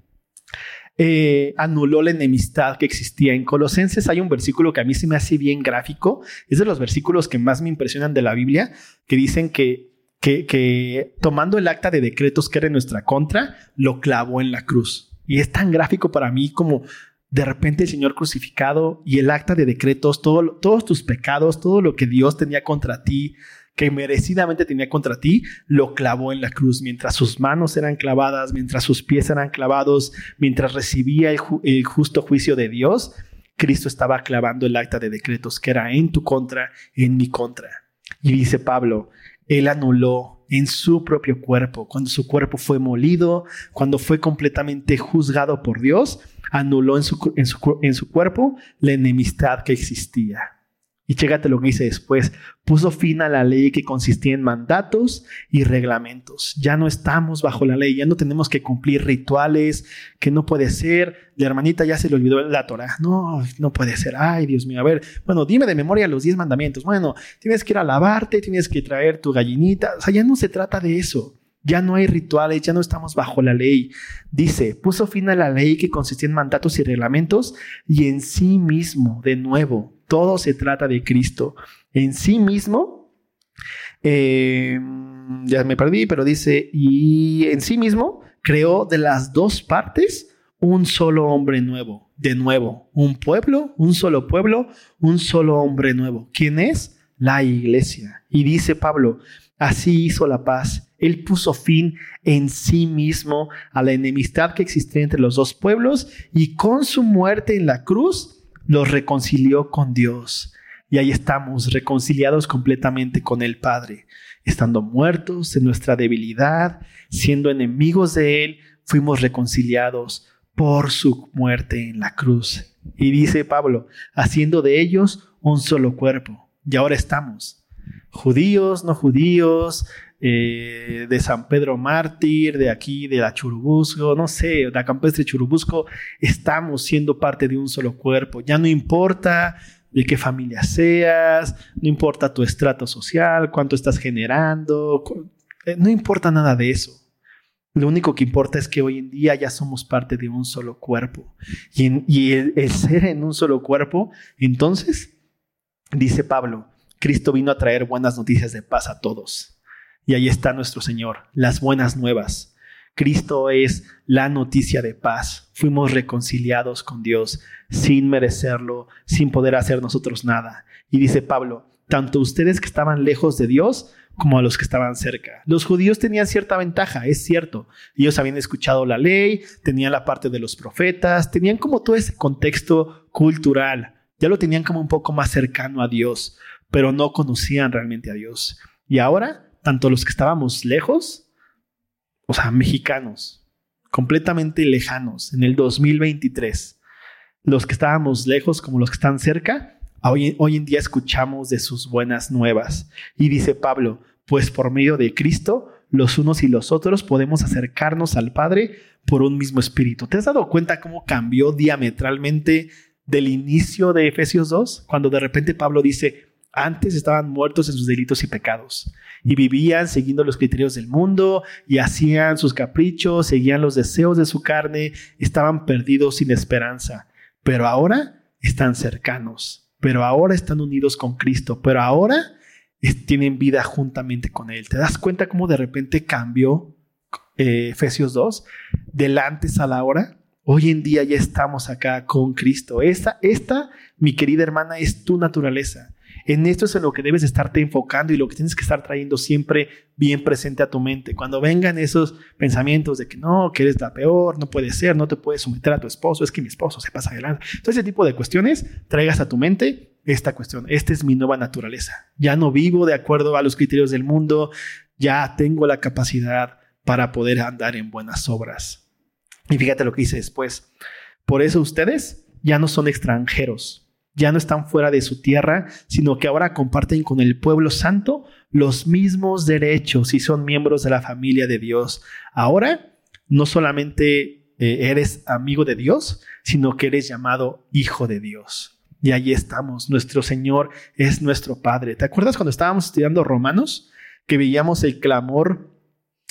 eh, anuló la enemistad que existía. En Colosenses hay un versículo que a mí se me hace bien gráfico, es de los versículos que más me impresionan de la Biblia, que dicen que que, tomando el acta de decretos que era en nuestra contra, lo clavó en la cruz. Y es tan gráfico para mí como de repente el Señor crucificado y el acta de decretos, todo, todos tus pecados, todo lo que Dios tenía contra ti, que merecidamente tenía contra ti, lo clavó en la cruz, mientras sus manos eran clavadas, mientras sus pies eran clavados, mientras recibía el, el justo juicio de Dios, Cristo estaba clavando el acta de decretos que era en tu contra, en mi contra. Y dice Pablo, él anuló en su propio cuerpo, cuando su cuerpo fue molido, cuando fue completamente juzgado por Dios, anuló en su, en su, en su cuerpo la enemistad que existía. Y chécate lo que dice después. Puso fin a la ley que consistía en mandatos y reglamentos. Ya no estamos bajo la ley, ya no tenemos que cumplir rituales, que no puede ser. La hermanita ya se le olvidó la Torah. No, no puede ser. Ay, Dios mío. A ver, bueno, dime de memoria los diez mandamientos. Bueno, tienes que ir a lavarte, tienes que traer tu gallinita. O sea, ya no se trata de eso. Ya no hay rituales, ya no estamos bajo la ley. Dice, puso fin a la ley que consistía en mandatos y reglamentos y en sí mismo, de nuevo, todo se trata de Cristo. En sí mismo, eh, ya me perdí, pero dice, y en sí mismo creó de las dos partes un solo hombre nuevo. De nuevo, un pueblo, un solo pueblo, un solo hombre nuevo. ¿Quién es? La iglesia. Y dice Pablo, así hizo la paz. Él puso fin en sí mismo a la enemistad que existía entre los dos pueblos y con su muerte en la cruz los reconcilió con Dios. y ahí estamos reconciliados completamente con el Padre, estando muertos en nuestra debilidad, siendo enemigos de Él, fuimos reconciliados por su muerte en la cruz. Y dice Pablo, haciendo de ellos un solo cuerpo. Y ahora estamos, judíos, no judíos, eh, de San Pedro Mártir, de aquí, de la Churubusco, no sé, la campestre Churubusco, estamos siendo parte de un solo cuerpo. Ya no importa de qué familia seas, no importa tu estrato social, cuánto estás generando, eh, no importa nada de eso. Lo único que importa es que hoy en día ya somos parte de un solo cuerpo. Y, el ser en un solo cuerpo, entonces, dice Pablo, Cristo vino a traer buenas noticias de paz a todos. Y ahí está nuestro Señor, las buenas nuevas. Cristo es la noticia de paz. Fuimos reconciliados con Dios sin merecerlo, sin poder hacer nosotros nada. Y dice Pablo, tanto ustedes que estaban lejos de Dios como a los que estaban cerca. Los judíos tenían cierta ventaja, es cierto. Ellos habían escuchado la ley, tenían la parte de los profetas, tenían como todo ese contexto cultural. Ya lo tenían como un poco más cercano a Dios, pero no conocían realmente a Dios. Y ahora, tanto los que estábamos lejos o sea, mexicanos, completamente lejanos, en el 2023, los que estábamos lejos como los que están cerca, hoy, en día escuchamos de sus buenas nuevas. Y dice Pablo, pues por medio de Cristo, los unos y los otros podemos acercarnos al Padre por un mismo espíritu. ¿Te has dado cuenta cómo cambió diametralmente del inicio de Efesios 2? Cuando de repente Pablo dice, antes estaban muertos en sus delitos y pecados y vivían siguiendo los criterios del mundo y hacían sus caprichos, seguían los deseos de su carne, estaban perdidos sin esperanza. Pero ahora están cercanos, pero ahora están unidos con Cristo, pero ahora tienen vida juntamente con Él. ¿Te das cuenta cómo de repente cambió eh, Efesios 2? Del antes a la hora. Hoy en día ya estamos acá con Cristo. Esta, esta, mi querida hermana, es tu naturaleza. En esto es en lo que debes estarte enfocando y lo que tienes que estar trayendo siempre bien presente a tu mente. Cuando vengan esos pensamientos de que no, que eres la peor, no puede ser, no te puedes someter a tu esposo, es que mi esposo se pasa adelante. Todo ese tipo de cuestiones, traigas a tu mente esta cuestión. Esta es mi nueva naturaleza. Ya no vivo de acuerdo a los criterios del mundo, ya tengo la capacidad para poder andar en buenas obras. Y fíjate lo que dice después. Por eso ustedes ya no son extranjeros ya no están fuera de su tierra, sino que ahora comparten con el pueblo santo los mismos derechos y son miembros de la familia de Dios. Ahora no solamente eh, eres amigo de Dios, sino que eres llamado hijo de Dios. Y ahí estamos, nuestro Señor es nuestro Padre. ¿Te acuerdas cuando estábamos estudiando Romanos? Que veíamos el clamor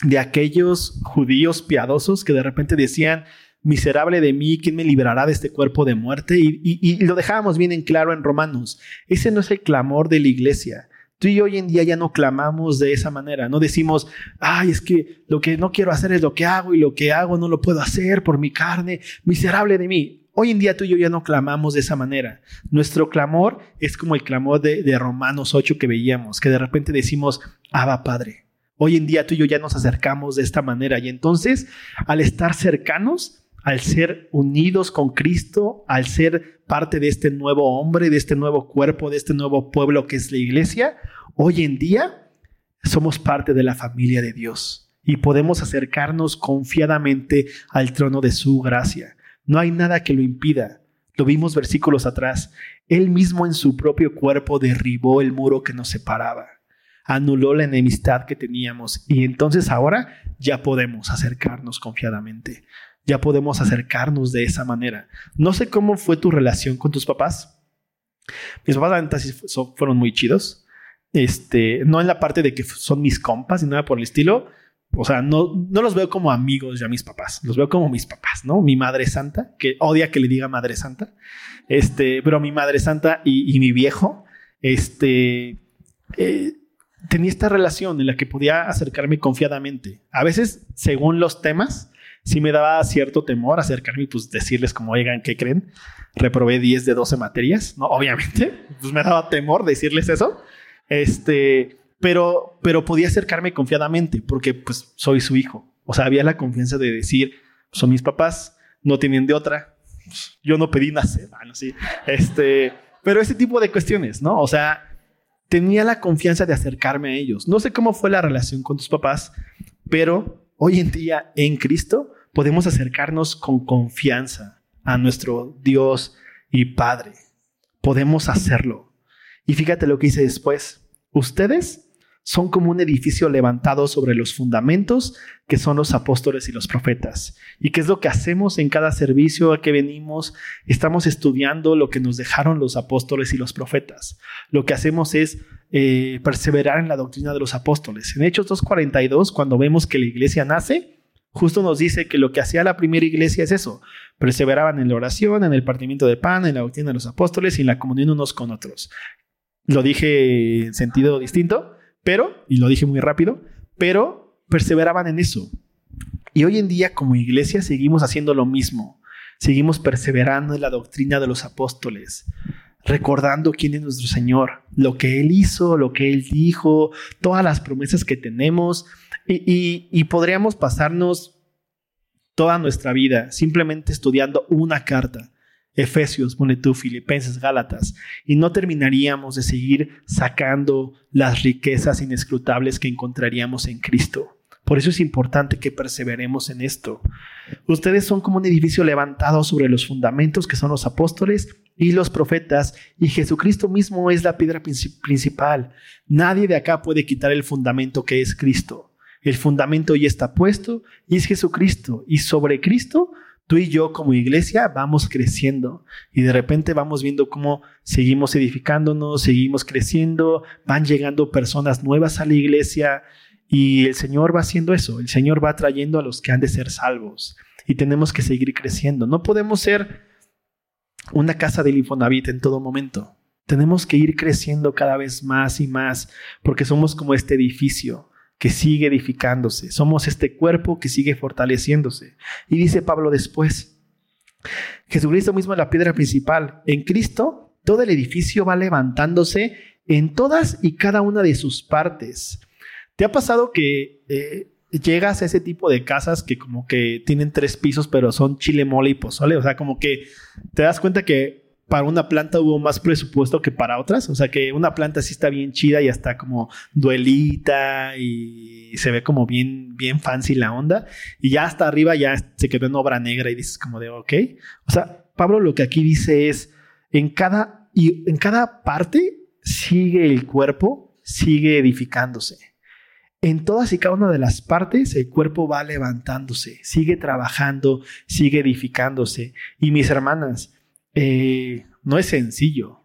de aquellos judíos piadosos que de repente decían, miserable de mí, ¿quién me liberará de este cuerpo de muerte? Y, lo dejábamos bien en claro en Romanos. Ese no es el clamor de la iglesia. Tú y hoy en día ya no clamamos de esa manera, no decimos, ay, es que lo que no quiero hacer es lo que hago y lo que hago no lo puedo hacer por mi carne, miserable de mí. Hoy en día tú y yo ya no clamamos de esa manera. Nuestro clamor es como el clamor de, de Romanos 8 que veíamos, que de repente decimos, Abba Padre. Hoy en día tú y yo ya nos acercamos de esta manera y entonces al estar cercanos, al ser unidos con Cristo, al ser parte de este nuevo hombre, de este nuevo cuerpo, de este nuevo pueblo que es la iglesia, hoy en día somos parte de la familia de Dios y podemos acercarnos confiadamente al trono de su gracia. No hay nada que lo impida. Lo vimos versículos atrás. Él mismo en su propio cuerpo derribó el muro que nos separaba, anuló la enemistad que teníamos y entonces ahora ya podemos acercarnos confiadamente ya podemos acercarnos de esa manera. No sé cómo fue tu relación con tus papás. Mis papás fueron muy chidos. Este, no en la parte de que son mis compas y nada por el estilo. O sea, no, no los veo como amigos ya mis papás, los veo como mis papás, ¿no? Mi madre santa, que odia que le diga madre santa, este, pero mi madre santa y, mi viejo, este, eh, tenía esta relación en la que podía acercarme confiadamente. A veces, según los temas, sí me daba cierto temor acercarme y pues decirles como, oigan, ¿qué creen? Reprobé 10 de 12 materias, ¿no? Obviamente, pues me daba temor decirles eso. Este, pero, pero podía acercarme confiadamente porque pues soy su hijo. O sea, había la confianza de decir, son mis papás, no tienen de otra. Yo no pedí nacer, bueno, sí. Este, pero ese tipo de cuestiones, ¿no? O sea, tenía la confianza de acercarme a ellos. No sé cómo fue la relación con tus papás, pero hoy en día en Cristo podemos acercarnos con confianza a nuestro Dios y Padre. Podemos hacerlo. Y fíjate lo que dice después. Ustedes son como un edificio levantado sobre los fundamentos que son los apóstoles y los profetas. ¿Y qué es lo que hacemos en cada servicio a que venimos? Estamos estudiando lo que nos dejaron los apóstoles y los profetas. Lo que hacemos es eh, perseverar en la doctrina de los apóstoles. En Hechos 2.42, cuando vemos que la iglesia nace, justo nos dice que lo que hacía la primera iglesia es eso. Perseveraban en la oración, en el partimiento de pan, en la doctrina de los apóstoles y en la comunión unos con otros. Lo dije en sentido distinto pero, y lo dije muy rápido, pero perseveraban en eso. Y hoy en día como iglesia seguimos haciendo lo mismo. Seguimos perseverando en la doctrina de los apóstoles, recordando quién es nuestro Señor, lo que Él hizo, lo que Él dijo, todas las promesas que tenemos. Y, y podríamos pasarnos toda nuestra vida simplemente estudiando una carta Efesios, pone tú, Filipenses, Gálatas, y no terminaríamos de seguir sacando las riquezas inescrutables que encontraríamos en Cristo. Por eso es importante que perseveremos en esto. Ustedes son como un edificio levantado sobre los fundamentos que son los apóstoles y los profetas, y Jesucristo mismo es la piedra principal. Nadie de acá puede quitar el fundamento que es Cristo. El fundamento ya está puesto y es Jesucristo, y sobre Cristo tú y yo como iglesia vamos creciendo y de repente vamos viendo cómo seguimos edificándonos, seguimos creciendo, van llegando personas nuevas a la iglesia y el Señor va haciendo eso, el Señor va trayendo a los que han de ser salvos y tenemos que seguir creciendo. No podemos ser una casa del Infonavit en todo momento. Tenemos que ir creciendo cada vez más y más porque somos como este edificio que sigue edificándose. Somos este cuerpo que sigue fortaleciéndose. Y dice Pablo después, Jesucristo mismo es la piedra principal. En Cristo, todo el edificio va levantándose en todas y cada una de sus partes. ¿Te ha pasado que eh, llegas a ese tipo de casas que como que tienen tres pisos, pero son chile, mole y pozole? O sea, como que te das cuenta que para una planta hubo más presupuesto que para otras. O sea que una planta sí está bien chida y está como duelita y se ve como bien, bien fancy la onda. Y ya hasta arriba ya se quedó en obra negra y dices como de, ok. O sea, Pablo lo que aquí dice es, en cada, y en cada parte sigue el cuerpo, sigue edificándose. En todas y cada una de las partes el cuerpo va levantándose, sigue trabajando, sigue edificándose. Y mis hermanas, eh, no es sencillo.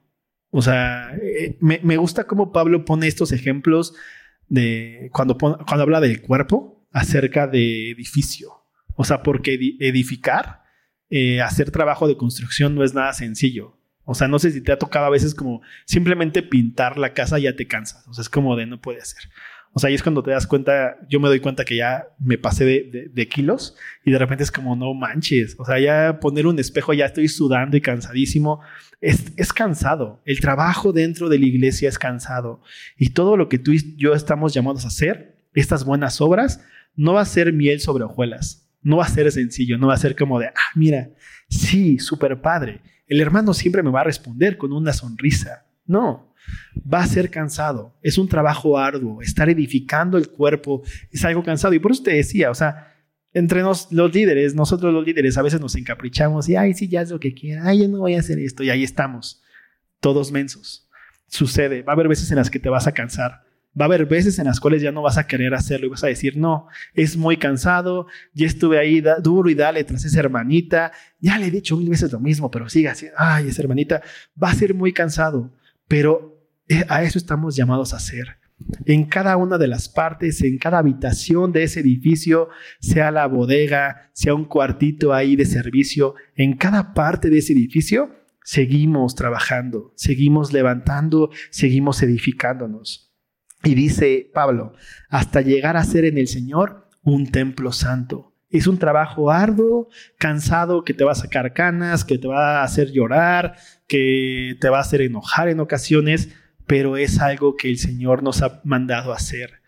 O sea, eh, me, gusta cómo Pablo pone estos ejemplos de cuando, cuando habla del cuerpo acerca de edificio. O sea, porque edificar, eh, hacer trabajo de construcción no es nada sencillo. O sea, no sé si te ha tocado a veces como simplemente pintar la casa ya te cansas. O sea, es como de no puede ser. O sea, ahí es cuando te das cuenta, yo me doy cuenta que ya me pasé de, kilos y de repente es como, no manches. O sea, ya poner un espejo, ya estoy sudando y cansadísimo. Es, es cansado. El trabajo dentro de la iglesia es cansado. Y todo lo que tú y yo estamos llamados a hacer, estas buenas obras, no va a ser miel sobre hojuelas. No va a ser sencillo, no va a ser como de, ah, mira, sí, súper padre. El hermano siempre me va a responder con una sonrisa. No, va a ser cansado, es un trabajo arduo, estar edificando el cuerpo es algo cansado. Y por eso te decía, o sea, entre los líderes, nosotros los líderes a veces nos encaprichamos y, ay, sí, ya es lo que quiera, ay, yo no voy a hacer esto, y ahí estamos, todos mensos. Sucede, va a haber veces en las que te vas a cansar, va a haber veces en las cuales ya no vas a querer hacerlo y vas a decir, no, es muy cansado, ya estuve ahí duro y dale tras esa hermanita, ya le he dicho mil veces lo mismo, pero siga así, ay, esa hermanita, va a ser muy cansado, pero eh, a eso estamos llamados a hacer. En cada una de las partes, en cada habitación de ese edificio, sea la bodega, sea un cuartito ahí de servicio, en cada parte de ese edificio, seguimos trabajando, seguimos levantando, seguimos edificándonos. Y dice Pablo, hasta llegar a ser en el Señor un templo santo. Es un trabajo arduo, cansado, que te va a sacar canas, que te va a hacer llorar, que te va a hacer enojar en ocasiones, pero es algo que el Señor nos ha mandado hacer.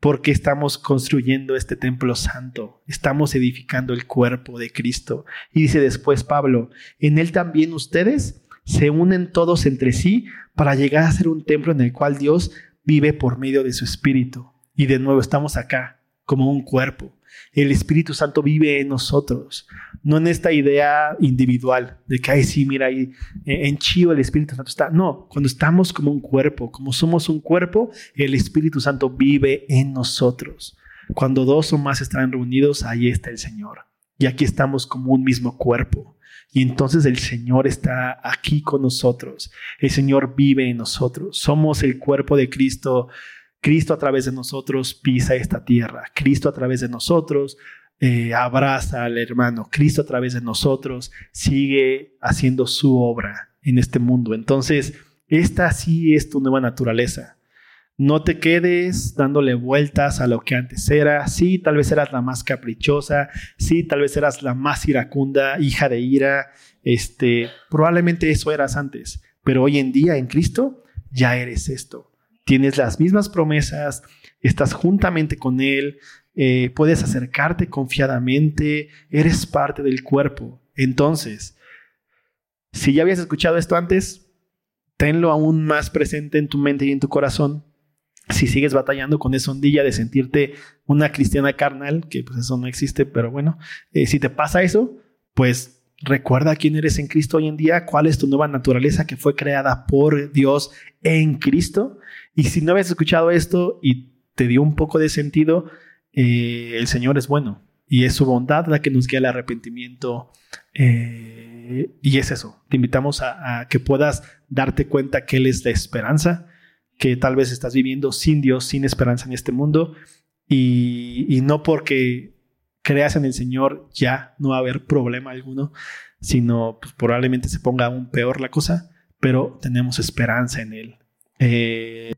Porque estamos construyendo este templo santo, estamos edificando el cuerpo de Cristo. Y dice después Pablo, en él también ustedes, se unen todos entre sí para llegar a ser un templo en el cual Dios vive por medio de su Espíritu. Y de nuevo estamos acá como un cuerpo. El Espíritu Santo vive en nosotros, no en esta idea individual de que, ay, sí, mira, ahí en Chivo el Espíritu Santo está. No, cuando estamos como un cuerpo, como somos un cuerpo, el Espíritu Santo vive en nosotros. Cuando dos o más están reunidos, ahí está el Señor. Y aquí estamos como un mismo cuerpo. Y entonces el Señor está aquí con nosotros. El Señor vive en nosotros. Somos el cuerpo de Cristo. Cristo a través de nosotros pisa esta tierra. Cristo a través de nosotros eh, abraza al hermano. Cristo a través de nosotros sigue haciendo su obra en este mundo. Entonces, esta sí es tu nueva naturaleza. No te quedes dándole vueltas a lo que antes era. Sí, tal vez eras la más caprichosa. Sí, tal vez eras la más iracunda, hija de ira. Este, probablemente eso eras antes. Pero hoy en día en Cristo ya eres esto. Tienes las mismas promesas, estás juntamente con Él, eh, puedes acercarte confiadamente, eres parte del cuerpo. Entonces, si ya habías escuchado esto antes, tenlo aún más presente en tu mente y en tu corazón si sigues batallando con esa ondilla de sentirte una cristiana carnal, que pues eso no existe, pero bueno, eh, si te pasa eso, pues recuerda quién eres en Cristo hoy en día, cuál es tu nueva naturaleza que fue creada por Dios en Cristo. Y si no habías escuchado esto y te dio un poco de sentido, eh, el Señor es bueno y es su bondad la que nos guía al arrepentimiento. Eh, y es eso, te invitamos a, a que puedas darte cuenta que Él es la esperanza que tal vez estás viviendo sin Dios, sin esperanza en este mundo, y, no porque creas en el Señor ya no va a haber problema alguno, sino pues, probablemente se ponga aún peor la cosa, pero tenemos esperanza en Él. Eh,